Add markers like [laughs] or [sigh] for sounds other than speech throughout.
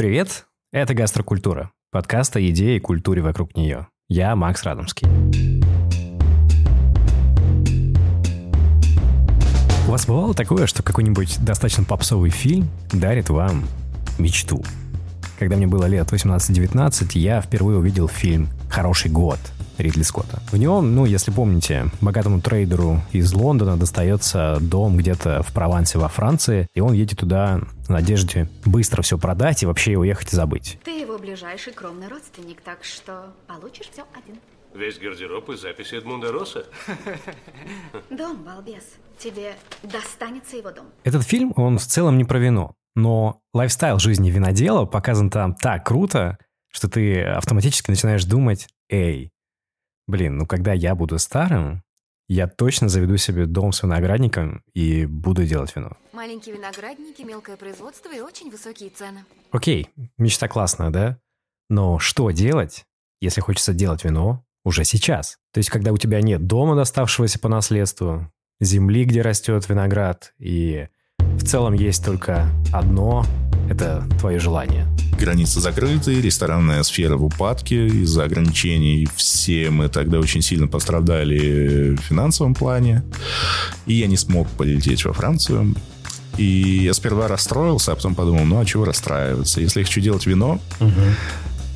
Привет, это «Гастрокультура», подкаст о еде и культуре вокруг нее. Я Макс Радомский. У вас бывало такое, что какой-нибудь достаточно попсовый фильм дарит вам мечту? Когда мне было лет 18-19, я впервые увидел фильм «Хороший год» Ридли Скотта. В нем, ну, если помните, богатому трейдеру из Лондона достается дом где-то в Провансе во Франции, и он едет туда в надежде быстро все продать и вообще уехать и забыть. Ты его ближайший кровный родственник, так что получишь все один. Весь гардероб и записи Эдмунда Росса. [laughs] Дом, балбес. Тебе достанется его дом. Этот фильм, он в целом не про вино, но лайфстайл жизни винодела показан там так круто, что ты автоматически начинаешь думать, эй, блин, ну когда я буду старым, я точно заведу себе дом с виноградником и буду делать вино. Маленькие виноградники, мелкое производство и очень высокие цены. Окей, мечта классная, да? Но что делать, если хочется делать вино уже сейчас? То есть, когда у тебя нет дома, доставшегося по наследству, земли, где растет виноград, и в целом есть только одно – это твое желание – границы закрыты, ресторанная сфера в упадке из-за ограничений. Все мы тогда очень сильно пострадали в финансовом плане. И я не смог полететь во Францию. И я сперва расстроился, а потом подумал, ну а чего расстраиваться? Если я хочу делать вино, угу.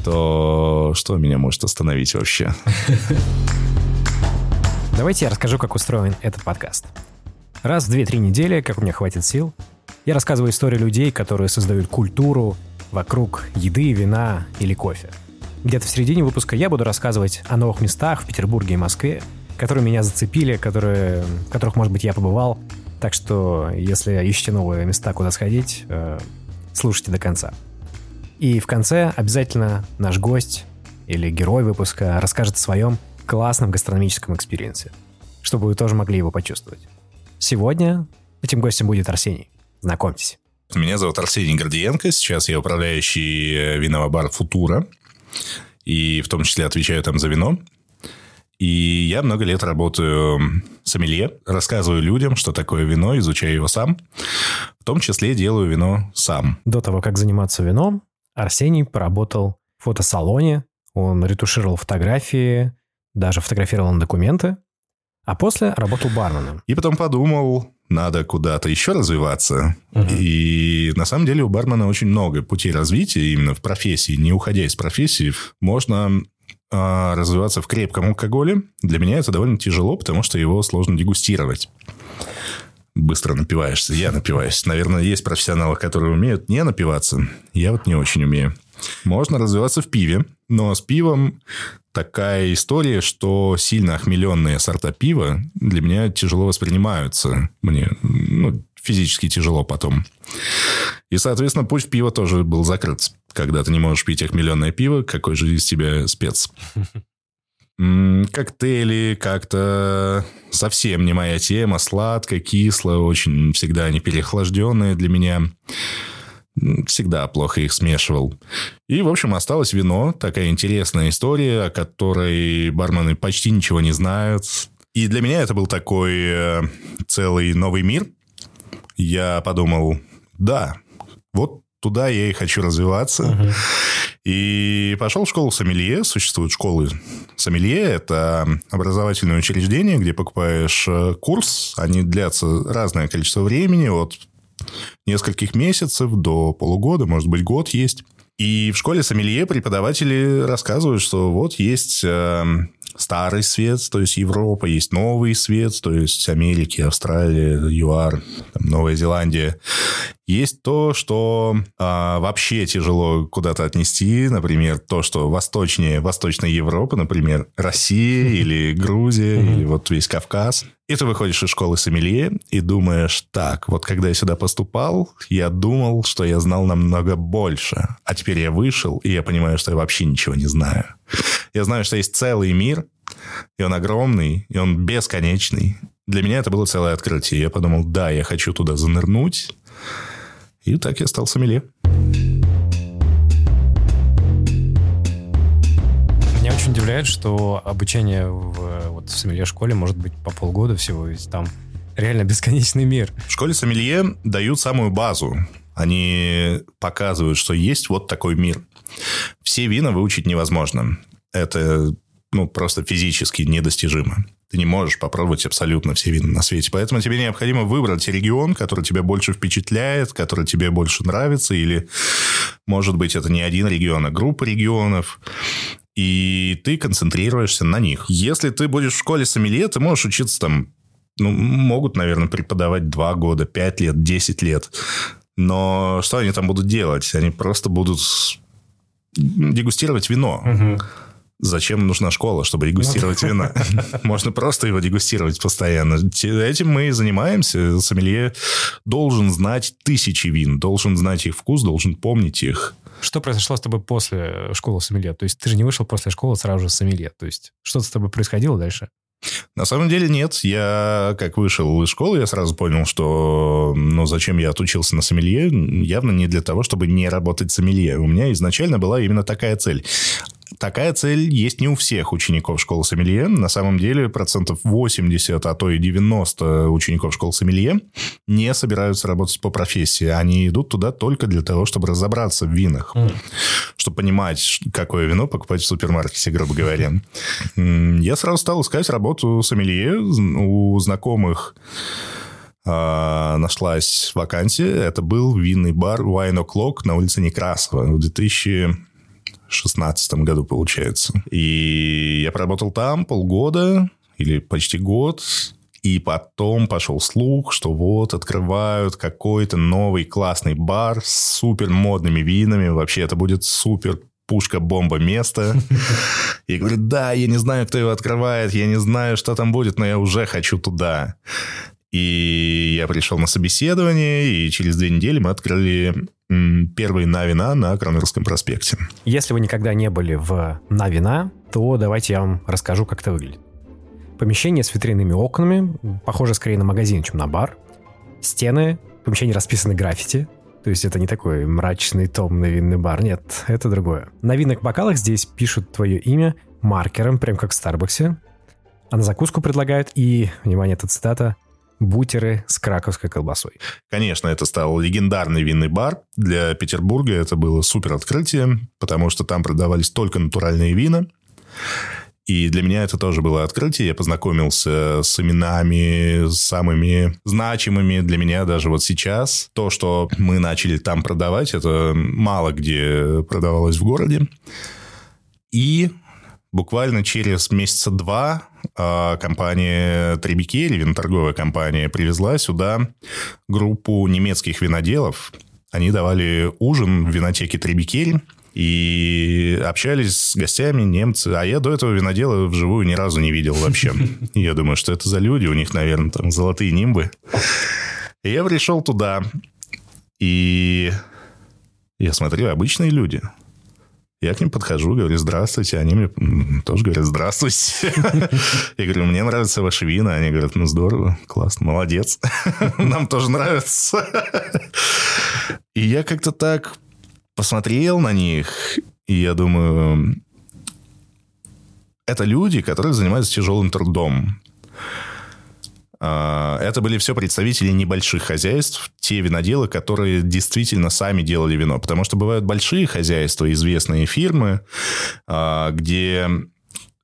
то что меня может остановить вообще? [laughs] Давайте я расскажу, как устроен этот подкаст. Раз в 2-3 недели, как у меня хватит сил, я рассказываю истории людей, которые создают культуру, вокруг еды, вина или кофе. Где-то в середине выпуска я буду рассказывать о новых местах в Петербурге и Москве, которые меня зацепили, которые, в которых, может быть, я побывал. Так что, если ищете новые места, куда сходить, э, слушайте до конца. И в конце обязательно наш гость или герой выпуска расскажет о своем классном гастрономическом experience е, чтобы вы тоже могли его почувствовать. Сегодня этим гостем будет Арсений. Знакомьтесь. Меня зовут Арсений Гордиенко. Сейчас я управляющий э, винного бара «Футура». И в том числе отвечаю там за вино. И я много лет работаю сомелье, рассказываю людям, что такое вино, изучаю его сам. В том числе делаю вино сам. До того, как заниматься вином, Арсений поработал в фотосалоне, он ретушировал фотографии, даже фотографировал на документы, а после работал барменом. И потом подумал, надо куда-то еще развиваться. Угу. И на самом деле у бармена очень много путей развития именно в профессии. Не уходя из профессии, можно а, развиваться в крепком алкоголе. Для меня это довольно тяжело, потому что его сложно дегустировать. Быстро напиваешься. Я напиваюсь. Наверное, есть профессионалы, которые умеют не напиваться. Я вот не очень умею. Можно развиваться в пиве, но с пивом такая история, что сильно охмеленные сорта пива для меня тяжело воспринимаются. Мне ну, физически тяжело потом. И, соответственно, путь в пиво тоже был закрыт. Когда ты не можешь пить охмеленное пиво, какой же из тебя спец? [laughs] Коктейли как-то совсем не моя тема. Сладко, кисло, очень всегда они переохлажденные для меня всегда плохо их смешивал. И, в общем, осталось вино. Такая интересная история, о которой бармены почти ничего не знают. И для меня это был такой э, целый новый мир. Я подумал, да, вот туда я и хочу развиваться. Uh-huh. И пошел в школу сомелье. Существуют школы сомелье. Это образовательное учреждение, где покупаешь э, курс. Они длятся разное количество времени, от нескольких месяцев до полугода, может быть, год есть. И в школе сомелье преподаватели рассказывают, что вот есть э, старый свет, то есть Европа, есть новый свет, то есть Америки, Австралия, ЮАР, там, Новая Зеландия. Есть то, что а, вообще тяжело куда-то отнести, например, то, что восточнее Восточной Европы, например, Россия [laughs] или Грузия, или вот весь Кавказ. И ты выходишь из школы сомелье и думаешь, так, вот когда я сюда поступал, я думал, что я знал намного больше. А теперь я вышел, и я понимаю, что я вообще ничего не знаю. Я знаю, что есть целый мир, и он огромный, и он бесконечный. Для меня это было целое открытие. Я подумал, да, я хочу туда занырнуть. И так я стал сомелье. Удивляет, что обучение в, вот, в сомелье-школе может быть по полгода всего, ведь там реально бесконечный мир. В школе сомелье дают самую базу. Они показывают, что есть вот такой мир. Все вина выучить невозможно. Это ну, просто физически недостижимо. Ты не можешь попробовать абсолютно все вина на свете. Поэтому тебе необходимо выбрать регион, который тебя больше впечатляет, который тебе больше нравится, или, может быть, это не один регион, а группа регионов и ты концентрируешься на них. Если ты будешь в школе сомелье, ты можешь учиться там, ну, могут, наверное, преподавать 2 года, 5 лет, 10 лет. Но что они там будут делать? Они просто будут дегустировать вино. Мгм. Зачем нужна школа, чтобы дегустировать вино? [laughs] Можно просто его дегустировать постоянно. Этим мы и занимаемся. Сомелье должен знать тысячи вин, должен знать их вкус, должен помнить их. Что произошло с тобой после школы сомелье? То есть ты же не вышел после школы сразу же сомелье. То есть что-то с тобой происходило дальше? На самом деле нет. Я, как вышел из школы, я сразу понял, что ну, зачем я отучился на сомелье, явно не для того, чтобы не работать сомелье. У меня изначально была именно такая цель. Такая цель есть не у всех учеников школы сомелье. На самом деле процентов 80, а то и 90 учеников школы сомелье не собираются работать по профессии. Они идут туда только для того, чтобы разобраться в винах. Чтобы понимать, какое вино покупать в супермаркете, грубо говоря. Я сразу стал искать работу сомелье. У знакомых а, нашлась вакансия. Это был винный бар Wine O'Clock на улице Некрасова в 2016 году, получается. И я проработал там полгода или почти год. И потом пошел слух, что вот открывают какой-то новый классный бар с супер модными винами. Вообще это будет супер пушка-бомба место. [laughs] Я говорю, да, я не знаю, кто его открывает, я не знаю, что там будет, но я уже хочу туда. И я пришел на собеседование, и через две недели мы открыли м, первые на Крамерском проспекте. Если вы никогда не были в на вина, то давайте я вам расскажу, как это выглядит. Помещение с витринными окнами, похоже скорее на магазин, чем на бар. Стены, помещение расписаны граффити, то есть это не такой мрачный, томный винный бар, нет, это другое. На винных бокалах здесь пишут твое имя маркером, прям как в Старбаксе, а на закуску предлагают и, внимание, это цитата, бутеры с краковской колбасой. Конечно, это стал легендарный винный бар. Для Петербурга это было супер открытие, потому что там продавались только натуральные вина. И для меня это тоже было открытие. Я познакомился с именами самыми значимыми для меня даже вот сейчас. То, что мы начали там продавать, это мало где продавалось в городе. И буквально через месяца два компания Требикель, виноторговая компания, привезла сюда группу немецких виноделов. Они давали ужин в винотеке Требикель и общались с гостями немцы. А я до этого винодела вживую ни разу не видел вообще. [laughs] Я думаю, что это за люди, у них, наверное, там золотые нимбы. И я пришел туда, и я смотрю, обычные люди. Я к ним подхожу, говорю, здравствуйте. Они мне тоже говорят, здравствуйте. [laughs] Я говорю, мне нравятся ваши вина. Они говорят, ну здорово, классно, молодец. [laughs] Нам тоже нравится. И я как-то так посмотрел на них, и я думаю, это люди, которые занимаются тяжелым трудом. А, Это были все представители небольших хозяйств, те виноделы, которые действительно сами делали вино. Потому что бывают большие хозяйства, известные фирмы, а, где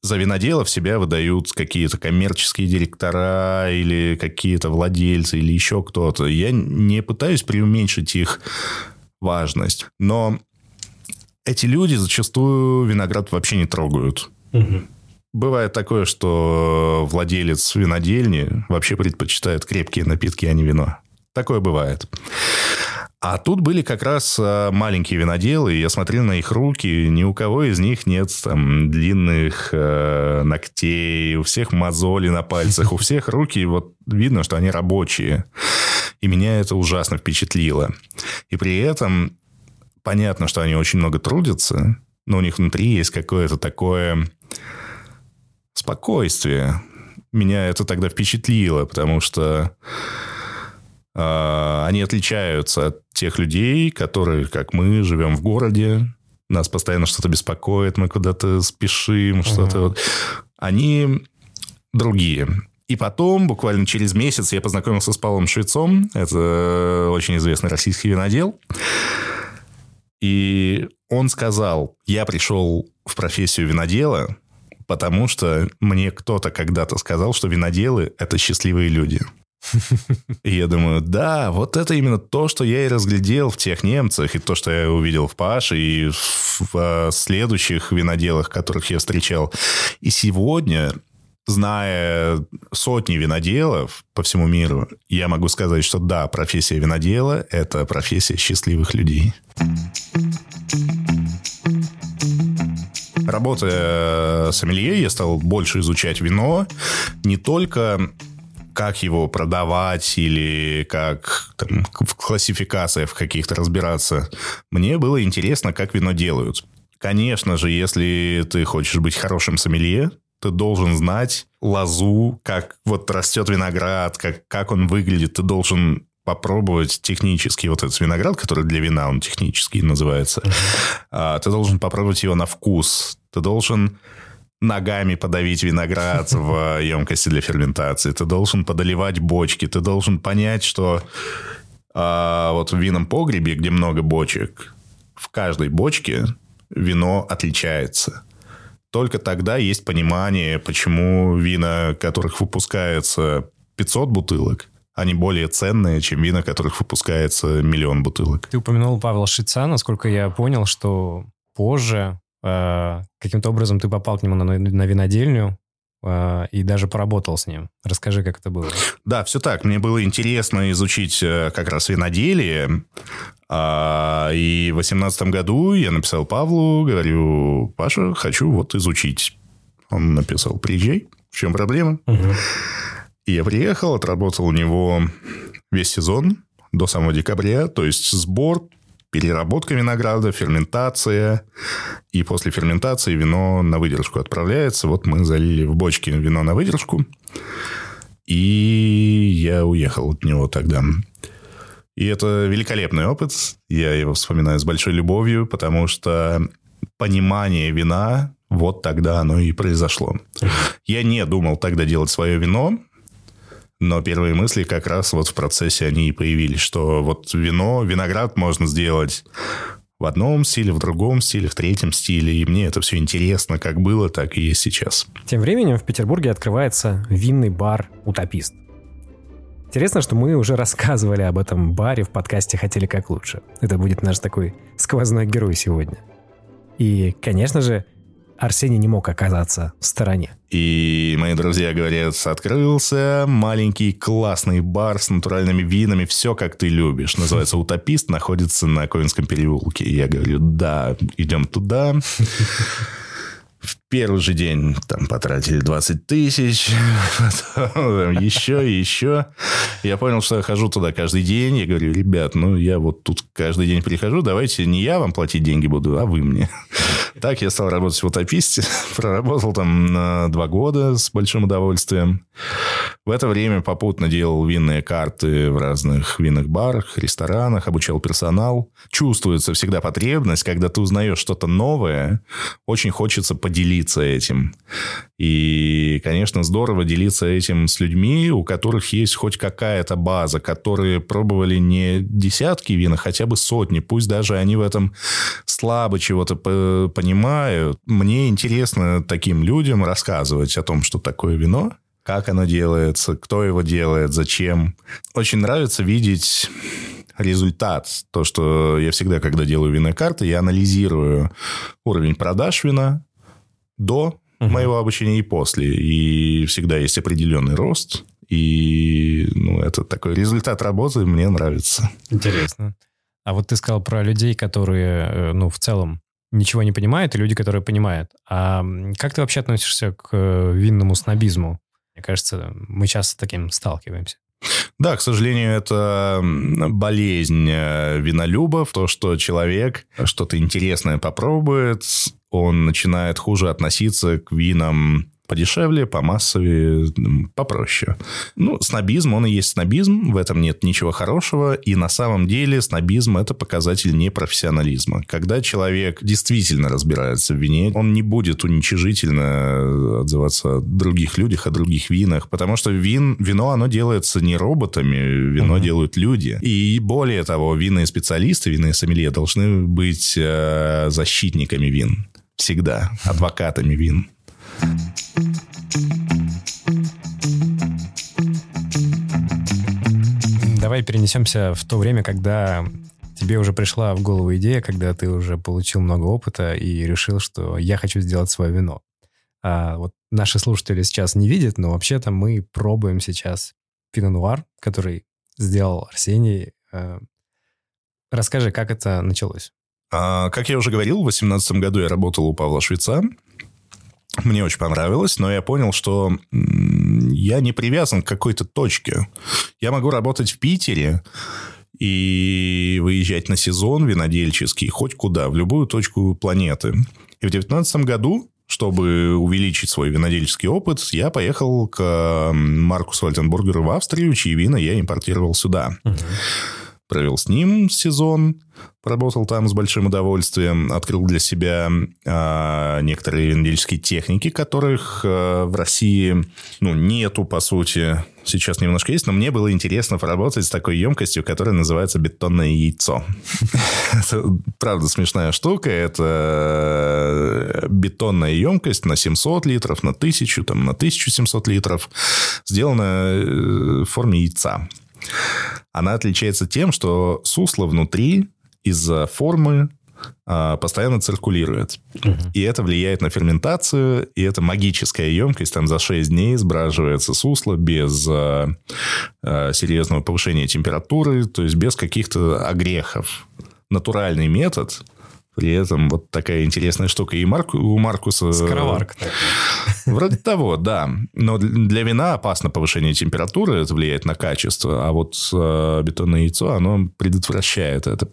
за виноделов себя выдают какие-то коммерческие директора или какие-то владельцы или еще кто-то. Я не пытаюсь преуменьшить их важность, но эти люди зачастую виноград вообще не трогают. Бывает такое, что владелец винодельни вообще предпочитает крепкие напитки, а не вино. Такое бывает. А тут были как раз а, маленькие виноделы, и я смотрел на их руки, ни у кого из них нет там длинных э, ногтей, у всех мозоли на пальцах, у всех руки, вот видно, что они рабочие. И меня это ужасно впечатлило. И при этом понятно, что они очень много трудятся, но у них внутри есть какое-то такое спокойствие. Меня это тогда впечатлило, потому что э, они отличаются от тех людей, которые, как мы, живем в городе, нас постоянно что-то беспокоит, мы куда-то спешим, что-то вот. Они другие. И потом, буквально через месяц, я познакомился с Павлом Швецом. Это очень известный российский винодел. И он сказал, я пришел в профессию винодела, потому что мне кто-то когда-то сказал, что виноделы – это счастливые люди. И я думаю, да, вот это именно то, что я и разглядел в тех немцах, и то, что я увидел в Паше, и в, в следующих виноделах, которых я встречал. И сегодня, зная сотни виноделов по всему миру, я могу сказать, что да, профессия винодела – это профессия счастливых людей. Работая сомелье, я стал больше изучать вино, не только как его продавать или как там, в классификациях каких-то разбираться. Мне было интересно, как вино делают. Конечно же, если ты хочешь быть хорошим сомелье, ты должен знать лозу, как вот растет виноград, как, как он выглядит. Ты должен попробовать технически вот этот виноград, который для вина он технический называется. Uh-huh. Ты должен попробовать его на вкус. Ты должен ногами подавить виноград в емкости для ферментации. Ты должен подоливать бочки. Ты должен понять, что а, вот в винном погребе, где много бочек, в каждой бочке вино отличается. Только тогда есть понимание, почему вина, которых выпускается 500 бутылок, они более ценные, чем вина, которых выпускается миллион бутылок. Ты упомянул Павла Шица, насколько я понял, что позже каким-то образом ты попал к нему на, на винодельню э, и даже поработал с ним. Расскажи, как это было. Да, все так. Мне было интересно изучить э, как раз виноделие. А, и в 2018 году я написал Павлу, говорю, Паша, хочу вот изучить. Он написал, приезжай, в чем проблема? Угу. И я приехал, отработал у него весь сезон до самого декабря, то есть сбор, переработка винограда, ферментация. И после ферментации вино на выдержку отправляется. Вот мы залили в бочки вино на выдержку. И я уехал от него тогда. И это великолепный опыт. Я его вспоминаю с большой любовью, потому что понимание вина вот тогда оно и произошло. Я не думал тогда делать свое вино, но первые мысли как раз вот в процессе они и появились, что вот вино, виноград можно сделать в одном стиле, в другом стиле, в третьем стиле. И мне это все интересно, как было, так и есть сейчас. Тем временем в Петербурге открывается винный бар «Утопист». Интересно, что мы уже рассказывали об этом баре в подкасте «Хотели как лучше». Это будет наш такой сквозной герой сегодня. И, конечно же, Арсений не мог оказаться в стороне. И мои друзья говорят, открылся маленький классный бар с натуральными винами, все как ты любишь. Называется «Утопист», находится на Ковенском переулке. И я говорю, да, идем туда. В первый же день там потратили 20 тысяч, [laughs] потом еще и еще. Я понял, что я хожу туда каждый день. Я говорю, ребят, ну я вот тут каждый день прихожу, давайте не я вам платить деньги буду, а вы мне. [laughs] Так я стал работать в утописте. [laughs] Проработал там два года с большим удовольствием. В это время попутно делал винные карты в разных винных барах, ресторанах, обучал персонал. Чувствуется всегда потребность, когда ты узнаешь что-то новое, очень хочется поделиться этим. И, конечно, здорово делиться этим с людьми, у которых есть хоть какая-то база, которые пробовали не десятки вин, а хотя бы сотни. Пусть даже они в этом слабо чего-то понимают. Мне интересно таким людям рассказывать о том, что такое вино, как оно делается, кто его делает, зачем. Очень нравится видеть результат. То, что я всегда, когда делаю винные карты, я анализирую уровень продаж вина до угу. моего обучения и после. И всегда есть определенный рост. И ну, это такой результат работы мне нравится. Интересно. А вот ты сказал про людей, которые, э, ну, в целом ничего не понимают, и люди, которые понимают. А как ты вообще относишься к э, винному снобизму? Мне кажется, мы часто с таким сталкиваемся. Да, к сожалению, это болезнь э, винолюбов, то, что человек что-то интересное попробует, он начинает хуже относиться к винам подешевле, помассовее, попроще. Ну, снобизм, он и есть снобизм, в этом нет ничего хорошего, и на самом деле снобизм – это показатель непрофессионализма. Когда человек действительно разбирается в вине, он не будет уничижительно отзываться о других людях, о других винах, потому что вин, вино, оно делается не роботами, вино делают люди. И более того, винные специалисты, винные сомелье должны быть э, защитниками вин. Всегда. Адвокатами вин. Давай перенесемся в то время, когда тебе уже пришла в голову идея, когда ты уже получил много опыта и решил, что я хочу сделать свое вино. А вот наши слушатели сейчас не видят, но вообще-то мы пробуем сейчас пино-нуар, который сделал Арсений. Э, Расскажи, как это началось? А, как я уже говорил, в 2018 году я работал у Павла Швеца. Мне очень понравилось, но я понял, что я не привязан к какой-то точке. Я могу работать в Питере и выезжать на сезон винодельческий хоть куда, в любую точку планеты. И в 2019 году, чтобы увеличить свой винодельческий опыт, я поехал к м, Маркусу Альтенбургеру в Австрию, чьи вина я импортировал сюда. Провел с ним сезон, поработал там с большим удовольствием, открыл для себя а, некоторые винодельческие техники, которых а, в России ну, нету, по сути. Сейчас немножко есть, но мне было интересно поработать с такой емкостью, которая называется бетонное яйцо. [laughs] Правда, смешная штука. Это бетонная емкость на 700 литров, на 1000, там, на 1700 литров, сделана э, в форме яйца. Она отличается тем, что сусло внутри из-за формы а, постоянно циркулирует. И это влияет на ферментацию, и это магическая емкость. Там за 6 дней сбраживается сусло без а, серьезного повышения температуры, то есть без каких-то огрехов. Натуральный метод, при этом вот такая интересная штука. И Марку, у Маркуса... Скороварка. [laughs] Вроде того, да. Но для вина опасно повышение температуры, это влияет на качество. А вот э, бетонное яйцо, оно предотвращает это.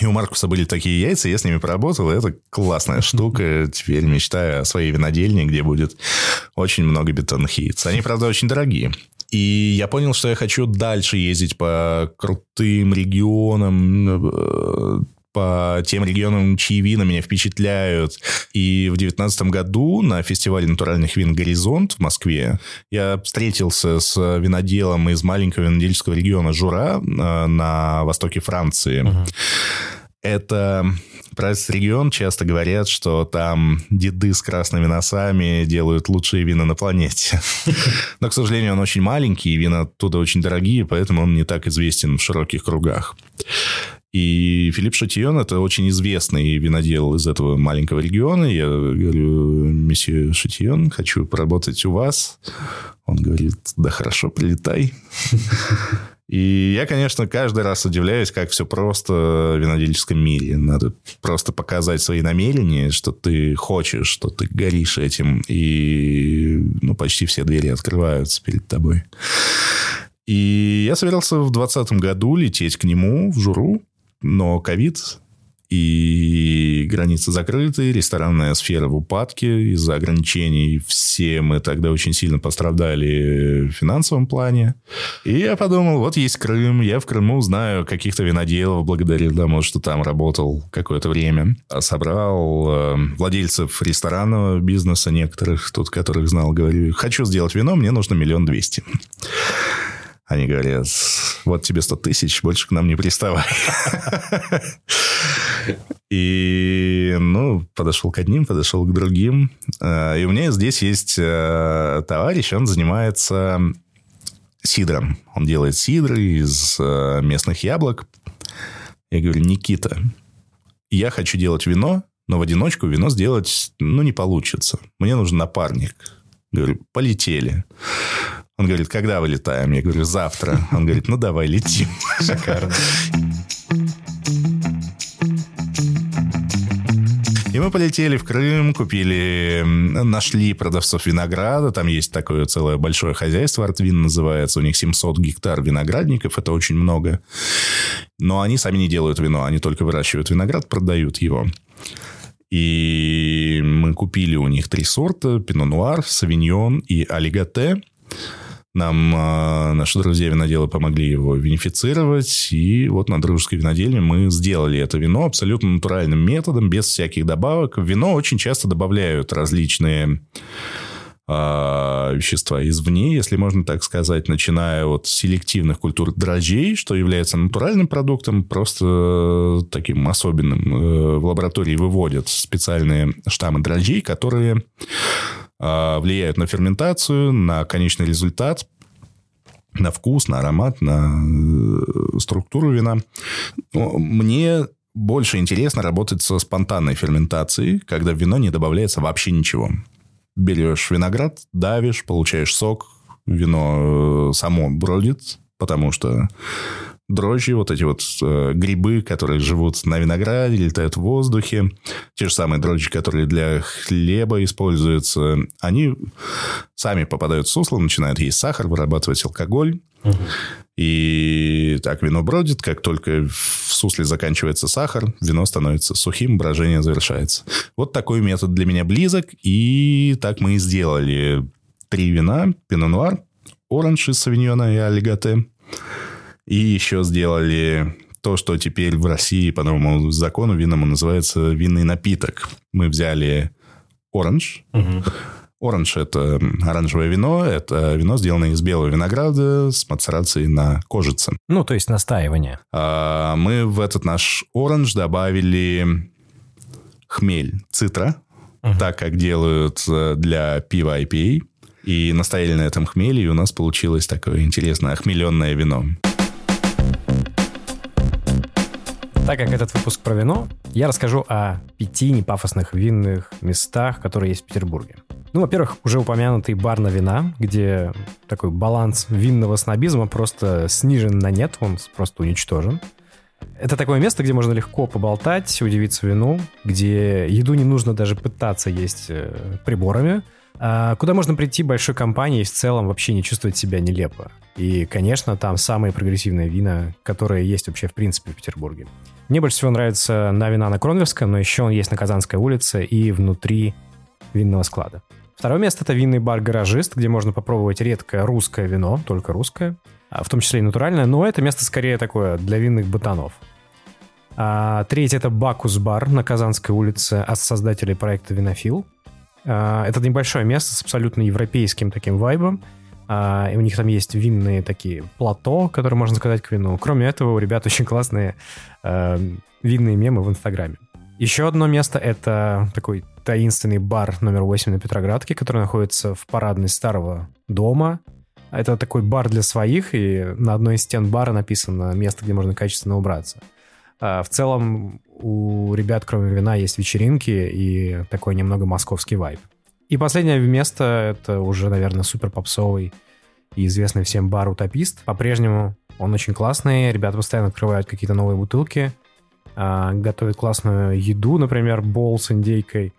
И у Маркуса были такие яйца, я с ними поработал, и это классная [laughs] штука. Теперь мечтаю о своей винодельне, где будет очень много бетонных яиц. Они, правда, очень дорогие. И я понял, что я хочу дальше ездить по крутым регионам, э, по тем регионам, чьи вина меня впечатляют. И в девятнадцатом году на фестивале натуральных вин «Горизонт» в Москве я встретился с виноделом из маленького винодельческого региона Жура на востоке Франции. Это про этот регион часто говорят, что там деды с красными носами делают лучшие вина на планете. [laughs] Но, к сожалению, он очень маленький, и вина оттуда очень дорогие, поэтому он не так известен в широких кругах. И Филипп Шатион – это очень известный винодел из этого маленького региона. Я говорю, месье Шатион, хочу поработать у вас. Он говорит, да хорошо, прилетай. И я, конечно, каждый раз удивляюсь, как все просто в винодельческом мире. Надо просто показать свои намерения, что ты хочешь, что ты горишь этим. И ну, почти все двери открываются перед тобой. И я собирался в 2020 году лететь к нему в Журу, но ковид и границы закрыты, ресторанная сфера в упадке из-за ограничений. Все мы тогда очень сильно пострадали в финансовом плане. И я подумал, вот есть Крым, я в Крыму знаю каких-то виноделов, благодаря тому, что там работал какое-то время. А Собрал э, владельцев ресторанного бизнеса некоторых, тут которых знал, говорю, хочу сделать вино, мне нужно миллион двести. Они говорят, вот тебе 100 тысяч, больше к нам не приставай. И, ну, подошел к одним, подошел к другим. Э, И у меня здесь есть э, товарищ, он занимается сидром. Он делает сидры из э, местных яблок. Я говорю, Никита, я хочу делать вино, но в одиночку вино сделать, ну, не получится. Мне нужен напарник. Говорю, полетели. Он говорит, когда вылетаем? Я говорю, завтра. Он говорит, ну, давай, летим. [laughs] Шикарно. И мы полетели в Крым, купили, нашли продавцов винограда. Там есть такое целое большое хозяйство, Артвин называется. У них 700 гектар виноградников, это очень много. Но они сами не делают вино, они только выращивают виноград, продают его. И мы купили у них три сорта. Пино Нуар, Савиньон и Алигате. Нам э, наши друзья виноделы помогли его винифицировать. И вот на дружеской винодельне мы сделали это вино абсолютно натуральным методом, без всяких добавок. В вино очень часто добавляют различные а, вещества извне, если можно так сказать, начиная от селективных культур дрожжей, что является натуральным продуктом, просто таким особенным. Э, в лаборатории выводят специальные штаммы дрожжей, которые влияют на ферментацию, на конечный результат, на вкус, на аромат, на э, структуру вина. Мне больше интересно работать со спонтанной ферментацией, когда в вино не добавляется вообще ничего берешь виноград, давишь, получаешь сок, вино э, само бродит, потому что дрожжи, вот эти вот э, грибы, которые живут на винограде, летают в воздухе, те же самые дрожжи, которые для хлеба используются, они сами попадают в сусло, начинают есть сахар, вырабатывать алкоголь. Угу. И так вино бродит, как только в сусле заканчивается сахар, вино становится сухим, брожение завершается. Вот такой метод для меня близок, и так мы и сделали. Три вина, пино нуар, оранж из савиньона и алигате, и еще сделали то, что теперь в России по новому закону винному называется винный напиток. Мы взяли оранж, угу Оранж – это оранжевое вино. Это вино, сделанное из белого винограда с мацерацией на кожице. Ну, то есть настаивание. А, мы в этот наш оранж добавили хмель цитра, uh так как делают э, для пива IPA. И настояли на этом хмеле, и у нас получилось такое интересное охмеленное вино. Так как этот выпуск про вино, я расскажу о пяти непафосных винных местах, которые есть в Петербурге. Ну, во-первых, уже упомянутый бар на вина, где такой баланс винного снобизма просто снижен на нет, он просто уничтожен. Это такое место, где можно легко поболтать, удивиться вину, где еду не нужно даже пытаться есть э, приборами, а куда можно прийти большой компанией и в целом вообще не чувствовать себя нелепо. И, конечно, там самые прогрессивные вина, которые есть вообще в принципе в Петербурге. Мне больше всего нравится на вина на Кронверском, но еще он есть на Казанской улице и внутри винного склада. Второе место — это винный бар «Гаражист», где можно попробовать редкое русское вино, только русское, а в том числе и натуральное, но это место скорее такое для винных ботанов. А, третье — это «Бакус бар» на Казанской улице от создателей проекта «Винофил». А, это небольшое место с абсолютно европейским таким вайбом, а, и у них там есть винные такие плато, которые можно сказать к вину. Кроме этого, у ребят [laughs] очень классные а, винные мемы в Инстаграме. Еще одно место — это такой таинственный бар номер 8 на Петроградке, который находится в парадной старого дома. Это такой бар для своих, и на одной из стен бара написано место, где можно качественно убраться. А в целом у ребят, кроме вина, есть вечеринки и такой немного московский вайб. И последнее место — это уже, наверное, супер попсовый и известный всем бар «Утопист». По-прежнему он очень классный, ребята постоянно открывают какие-то новые бутылки, а, готовят классную еду, например, бол с индейкой.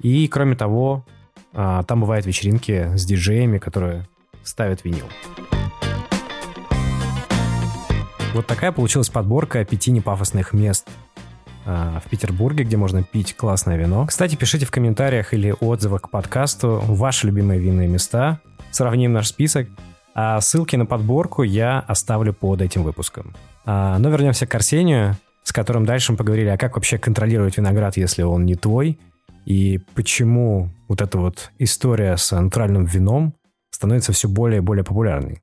И, кроме того, а, там бывают вечеринки с диджеями, которые ставят винил. Вот такая получилась подборка пяти непафосных мест в Петербурге, где можно пить классное вино. Кстати, пишите в комментариях или отзывах к подкасту ваши любимые винные места. Сравним наш список. А ссылки на подборку я оставлю под этим выпуском. А, но вернемся к Арсению, с которым дальше мы поговорили, а как вообще контролировать виноград, если он не твой, и почему вот эта вот история с натуральным вином становится все более и более популярной.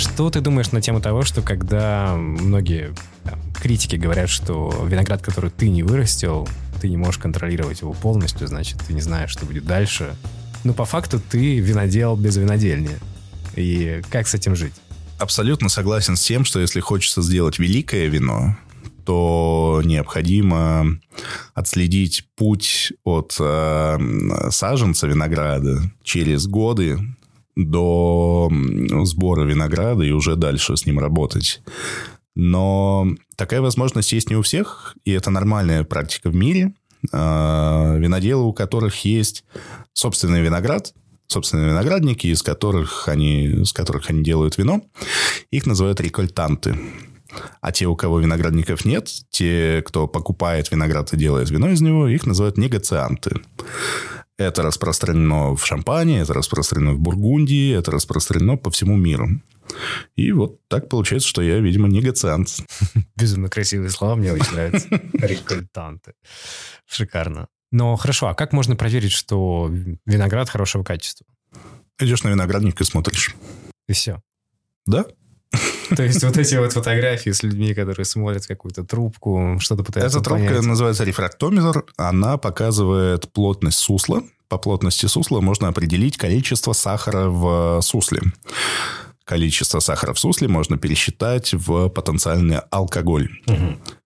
Что ты думаешь на тему того, что когда многие там, критики говорят, что виноград, который ты не вырастил, ты не можешь контролировать его полностью, значит, ты не знаешь, что будет дальше. Но по факту ты винодел без винодельни. И как с этим жить? абсолютно согласен с тем, что если хочется сделать великое вино, то необходимо отследить путь от э, саженца винограда через годы до сбора винограда и уже дальше с ним работать. Но такая возможность есть не у всех, и это нормальная практика в мире. Э, виноделы, у которых есть собственный виноград, собственные виноградники, из которых они, из которых они делают вино. Их называют рекольтанты. А те, у кого виноградников нет, те, кто покупает виноград и делает вино из него, их называют негацианты. Это распространено в Шампане, это распространено в Бургундии, это распространено по всему миру. И вот так получается, что я, видимо, негациант. [laughs] Безумно красивые слова, мне очень нравятся. [laughs] Рекультанты. Шикарно. Но хорошо, а как можно проверить, что виноград хорошего качества? Идешь на виноградник и смотришь. И все. Да? [laughs] То есть вот эти вот фотографии с людьми, которые смотрят какую-то трубку, что-то пытаются Эта трубка понять. называется рефрактометр. Она показывает плотность сусла. По плотности сусла можно определить количество сахара в сусле. Количество сахара в сусле можно пересчитать в потенциальный алкоголь.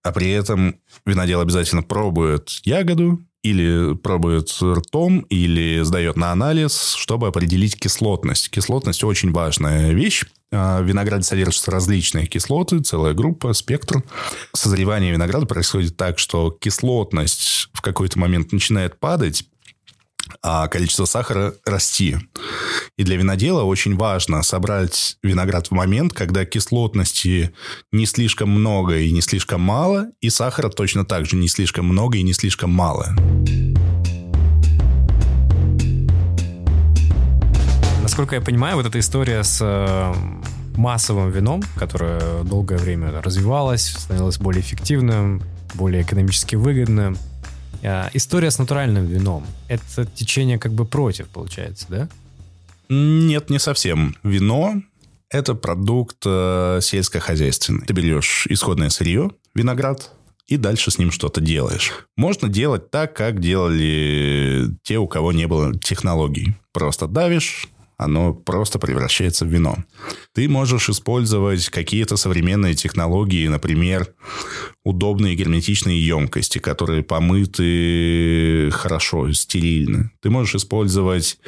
А при этом винодел обязательно пробует ягоду, или пробует ртом, или сдает на анализ, чтобы определить кислотность. Кислотность очень важная вещь. А, В винограде содержатся различные кислоты, целая группа, спектр. Созревание винограда происходит так, что кислотность в какой-то момент начинает падать, а количество сахара расти. И для винодела очень важно собрать виноград в момент, когда кислотности не слишком много и не слишком мало, и сахара точно так же не слишком много и не слишком мало. Насколько я понимаю, вот эта история с э, массовым вином, которое долгое время развивалось, становилось более эффективным, более экономически выгодным. Э, История с натуральным вином. Это течение как бы против, получается, да? Нет, не совсем. Вино – это продукт э, сельскохозяйственный. Ты берешь исходное сырье, виноград, и дальше с ним что-то делаешь. Можно делать так, как делали те, у кого не было технологий. Просто давишь, оно просто превращается в вино. Ты можешь использовать какие-то современные технологии, например, удобные герметичные емкости, которые помыты хорошо, стерильно. Ты можешь использовать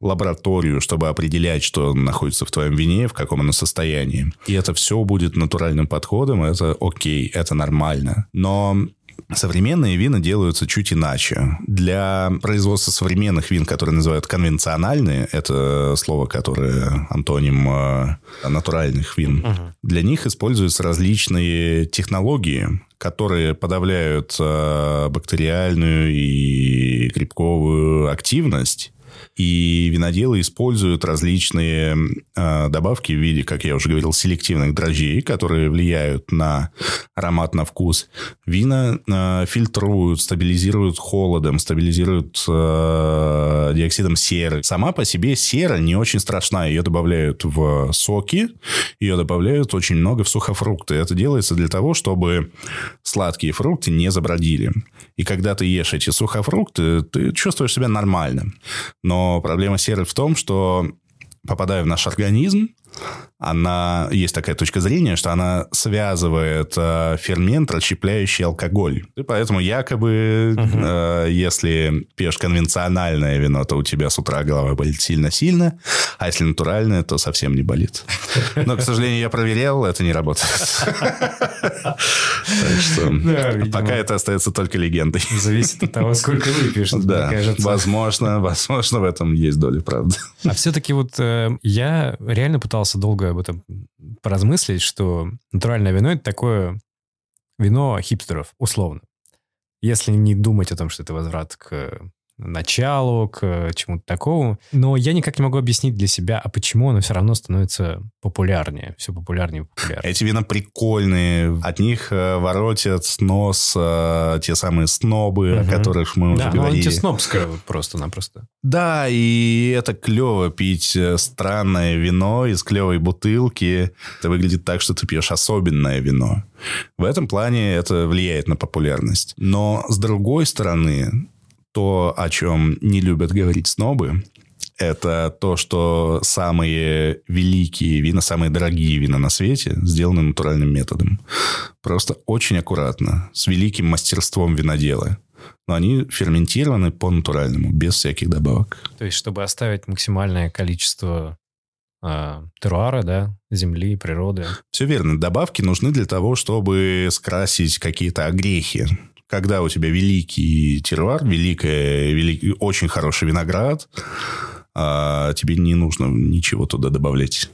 лабораторию, чтобы определять, что находится в твоем вине, в каком оно состоянии. И это все будет натуральным подходом, это окей, это нормально. Но Современные вина делаются чуть иначе. Для производства современных вин, которые называют конвенциональные, это слово, которое антоним э, натуральных вин, для них используются различные технологии, которые подавляют э, бактериальную и грибковую активность. И виноделы используют различные э, добавки в виде, как я уже говорил, селективных дрожжей, которые влияют на аромат, на вкус. Вина э, фильтруют, стабилизируют холодом, стабилизируют э, диоксидом серы. Сама по себе сера не очень страшна. Ее добавляют в соки, ее добавляют очень много в сухофрукты. Это делается для того, чтобы сладкие фрукты не забродили. И когда ты ешь эти сухофрукты, ты чувствуешь себя нормально. Но проблема серы в том, что попадая в наш организм, она есть такая точка зрения, что она связывает э, фермент, расщепляющий алкоголь. И поэтому якобы, э, если пьешь конвенциональное вино, то у тебя с утра голова болит сильно-сильно, а если натуральное, то совсем не болит. Но, к сожалению, я проверял, это не работает. Так что пока это остается только легендой. Зависит от того, сколько выпьешь, Да, возможно, возможно, в этом есть доля правды. А все-таки вот э, я реально пытался долго об этом поразмыслить, что натуральное вино – это такое вино хипстеров, условно. Если не думать о том, что это возврат к началу, к чему-то такому. Но я никак не могу объяснить для себя, а почему оно все равно становится популярнее, все популярнее и популярнее. Эти вина прикольные. От них э, воротят нос э, те самые снобы, Мгм. о которых мы уже Да, ну говорили. антиснобское просто-напросто. Да, и это клево пить э, странное вино из клевой бутылки. Это выглядит так, что ты пьешь особенное вино. В этом плане это влияет на популярность. Но с другой стороны, то, о чем не любят говорить снобы, это то, что самые великие вина, самые дорогие вина на свете сделаны натуральным методом. Просто очень аккуратно, с великим мастерством винодела. Но они ферментированы по-натуральному, без всяких добавок. То есть, чтобы оставить максимальное количество а, теруара, да, земли, природы. Все верно. Добавки нужны для того, чтобы скрасить какие-то огрехи. Когда у тебя великий теруар, великая, великий, очень хороший виноград, а тебе не нужно ничего туда добавлять.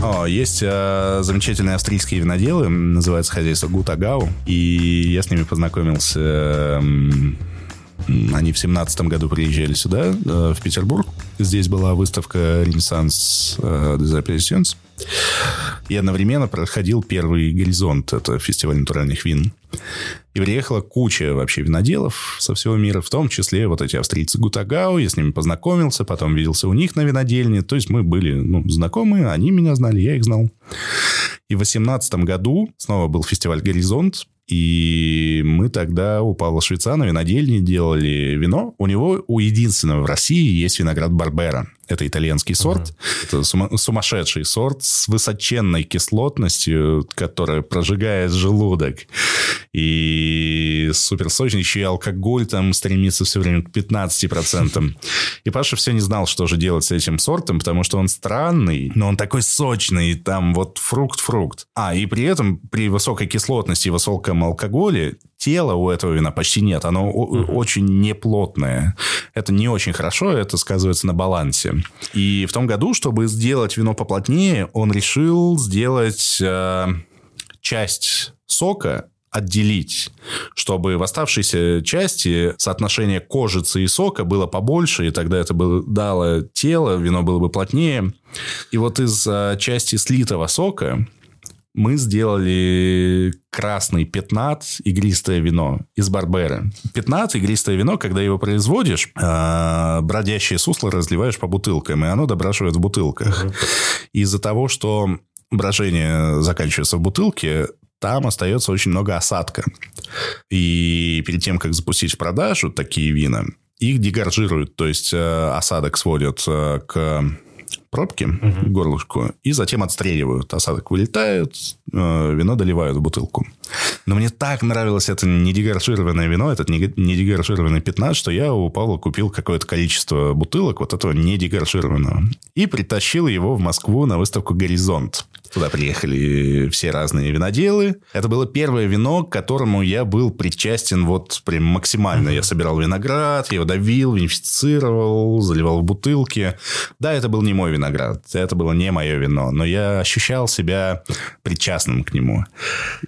Но есть э, замечательные австрийские виноделы, называется хозяйство Гутагау, и я с ними познакомился... Э, они в семнадцатом году приезжали сюда, э, в Петербург. Здесь была выставка «Ренессанс э, и одновременно проходил первый горизонт, это фестиваль натуральных вин. И приехала куча вообще виноделов со всего мира, в том числе вот эти австрийцы Гутагау. Я с ними познакомился, потом виделся у них на винодельне. То есть мы были ну, знакомы, они меня знали, я их знал. И в 2018 году снова был фестиваль «Горизонт», и мы тогда у Павла Швейца на винодельне делали вино. У него, у единственного в России есть виноград Барбера. Это итальянский сорт. Uh-huh. Это сума- сумасшедший сорт с высоченной кислотностью, которая прожигает желудок. И супер сочный. Еще и алкоголь там стремится все время к 15%. И Паша все не знал, что же делать с этим сортом, потому что он странный, но он такой сочный. Там вот фрукт-фрукт. А, и при этом при высокой кислотности и высоком алкоголе тела у этого вина почти нет. Оно uh-huh. очень неплотное. Это не очень хорошо, это сказывается на балансе. И в том году, чтобы сделать вино поплотнее, он решил сделать э, часть сока отделить, чтобы в оставшейся части соотношение кожицы и сока было побольше, и тогда это было, дало тело, вино было бы плотнее. И вот из э, части слитого сока мы сделали красный пятнат игристое вино из Барберы. Пятнат игристое вино, когда его производишь, э, бродящее сусло разливаешь по бутылкам, и оно добрашивает в бутылках. Из-за того, что брожение заканчивается в бутылке, там остается очень много осадка. И перед тем, как запустить в продажу такие вина, их дегоржируют, то есть э, осадок сводят э, к пробки, угу. горлышку, и затем отстреливают. Осадок вылетает, э, вино доливают в бутылку. Но мне так нравилось это недегоршированное вино, этот недегоршированный 15, что я у Павла купил какое-то количество бутылок вот этого недегоршированного. И притащил его в Москву на выставку «Горизонт». Туда приехали все разные виноделы. Это было первое вино, к которому я был причастен вот прям максимально. Я собирал виноград, я его давил, винифицировал, заливал в бутылки. Да, это был не мой виноград, это было не мое вино, но я ощущал себя причастным к нему.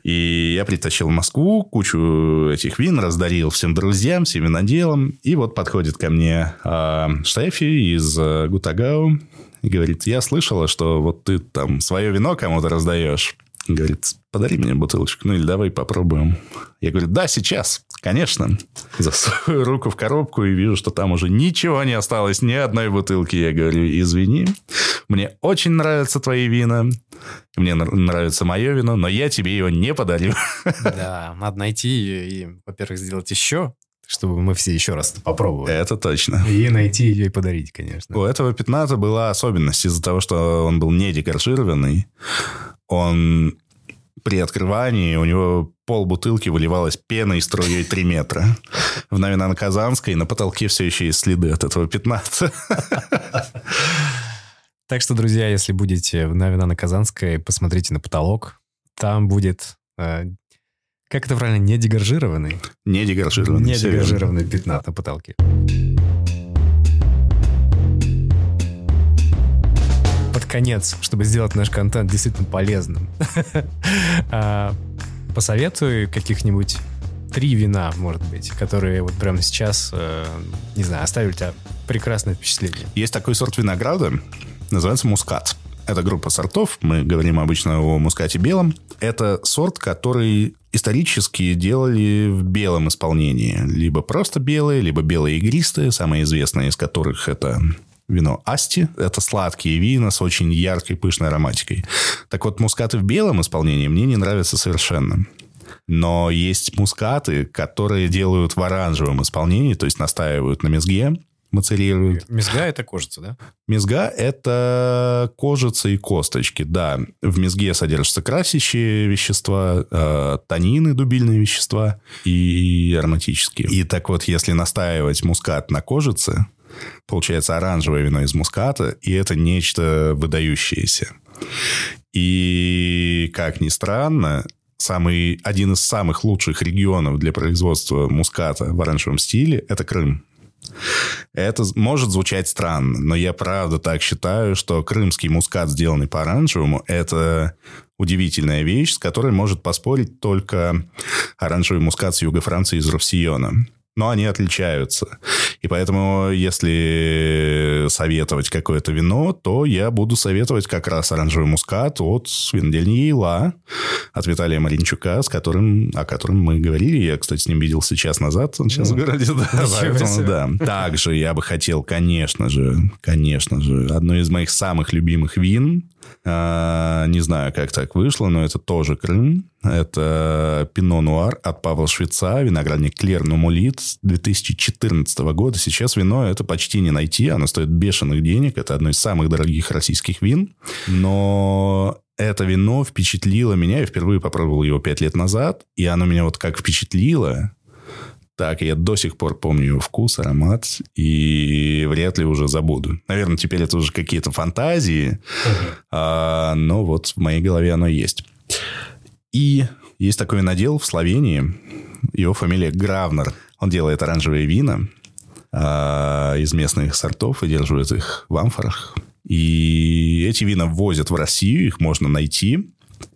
И я притащил в Москву кучу этих вин, раздарил всем друзьям, всем виноделам. И вот подходит ко мне э, Штефи из э, Гутагау и говорит, я слышала, что вот ты там свое вино кому-то раздаешь. Говорит, подари мне бутылочку, ну или давай попробуем. Я говорю, да, сейчас, конечно. Засовываю руку в коробку и вижу, что там уже ничего не осталось, ни одной бутылки. Я говорю, извини, мне очень нравятся твои вина, мне нравится мое вино, но я тебе его не подарю. Да, надо найти ее и, во-первых, сделать еще, чтобы мы все еще раз попробовали. Это точно. И найти ее и подарить, конечно. У этого пятната была особенность из-за того, что он был не декоршированный. Он при открывании у него пол бутылки выливалась пеной струей 3 метра. В Новинано-Казанской на потолке все еще есть следы от этого пятната. Так что, друзья, если будете в Новинано-Казанской, посмотрите на потолок. Там будет э, как это правильно? Не дегоржированный? Не дегоржированный. Не дегоржированный пятнат на потолке. Под конец, чтобы сделать наш контент действительно полезным, [laughs] а, посоветую каких-нибудь три вина, может быть, которые вот прямо сейчас, э, не знаю, оставили тебя прекрасное впечатление. Есть такой сорт винограда, называется мускат. Это группа сортов. Мы говорим обычно о мускате белом. Это сорт, который исторически делали в белом исполнении. Либо просто белые, либо белые игристые. Самое известное из которых это вино Асти. Это сладкие вина с очень яркой, пышной ароматикой. Так вот, мускаты в белом исполнении мне не нравятся совершенно. Но есть мускаты, которые делают в оранжевом исполнении, то есть настаивают на мезге мацерируют. Мезга – это кожица, да? Мезга – это кожица и косточки, да. В мезге содержатся красящие вещества, э, танины, дубильные вещества и ароматические. И так вот, если настаивать мускат на кожице, получается оранжевое вино из муската, и это нечто выдающееся. И, как ни странно, самый, один из самых лучших регионов для производства муската в оранжевом стиле – это Крым. Это может звучать странно, но я правда так считаю, что крымский мускат, сделанный по оранжевому, это удивительная вещь, с которой может поспорить только оранжевый мускат с юга Франции из Равсиона но они отличаются. И поэтому, если советовать какое-то вино, то я буду советовать как раз оранжевый мускат от винодельни Ейла, от Виталия Маринчука, с которым, о котором мы говорили. Я, кстати, с ним виделся час назад. Он сейчас ну, в городе. Да, поэтому, да. Также я бы хотел, конечно же, конечно же, одно из моих самых любимых вин а, не знаю, как так вышло, но это тоже Крым. Это Пино Нуар от Павла Швеца, виноградник Клер Нумулит 2014 года. Сейчас вино это почти не найти, оно стоит бешеных денег. Это одно из самых дорогих российских вин. Но это вино впечатлило меня. Я впервые попробовал его пять лет назад, и оно меня вот как впечатлило, так, я до сих пор помню его вкус, аромат, и вряд ли уже забуду. Наверное, теперь это уже какие-то фантазии, uh-huh. а, но вот в моей голове оно есть. И есть такой надел в Словении, его фамилия Гравнер. Он делает оранжевые вина а, из местных сортов и держит их в амфорах. И эти вина возят в Россию, их можно найти.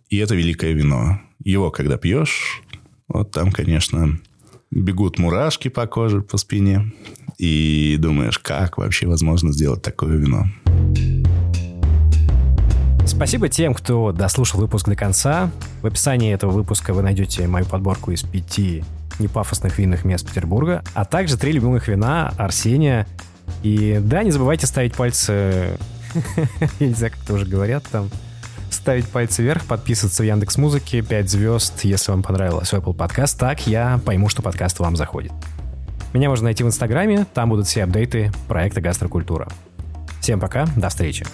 И это великое вино. Его, когда пьешь, вот там, конечно, бегут мурашки по коже, по спине. И думаешь, как вообще возможно сделать такое вино? Спасибо тем, кто дослушал выпуск до конца. В описании этого выпуска вы найдете мою подборку из пяти непафосных винных мест Петербурга, а также три любимых вина Арсения. И да, не забывайте ставить пальцы... [laughs] Я не знаю, как это уже говорят там ставить пальцы вверх, подписываться в Яндекс Музыке, 5 звезд, если вам понравилось Apple Podcast. Так я пойму, что подкаст вам заходит. Меня можно найти в Инстаграме, там будут все апдейты проекта «Гастрокультура». Всем пока, до встречи.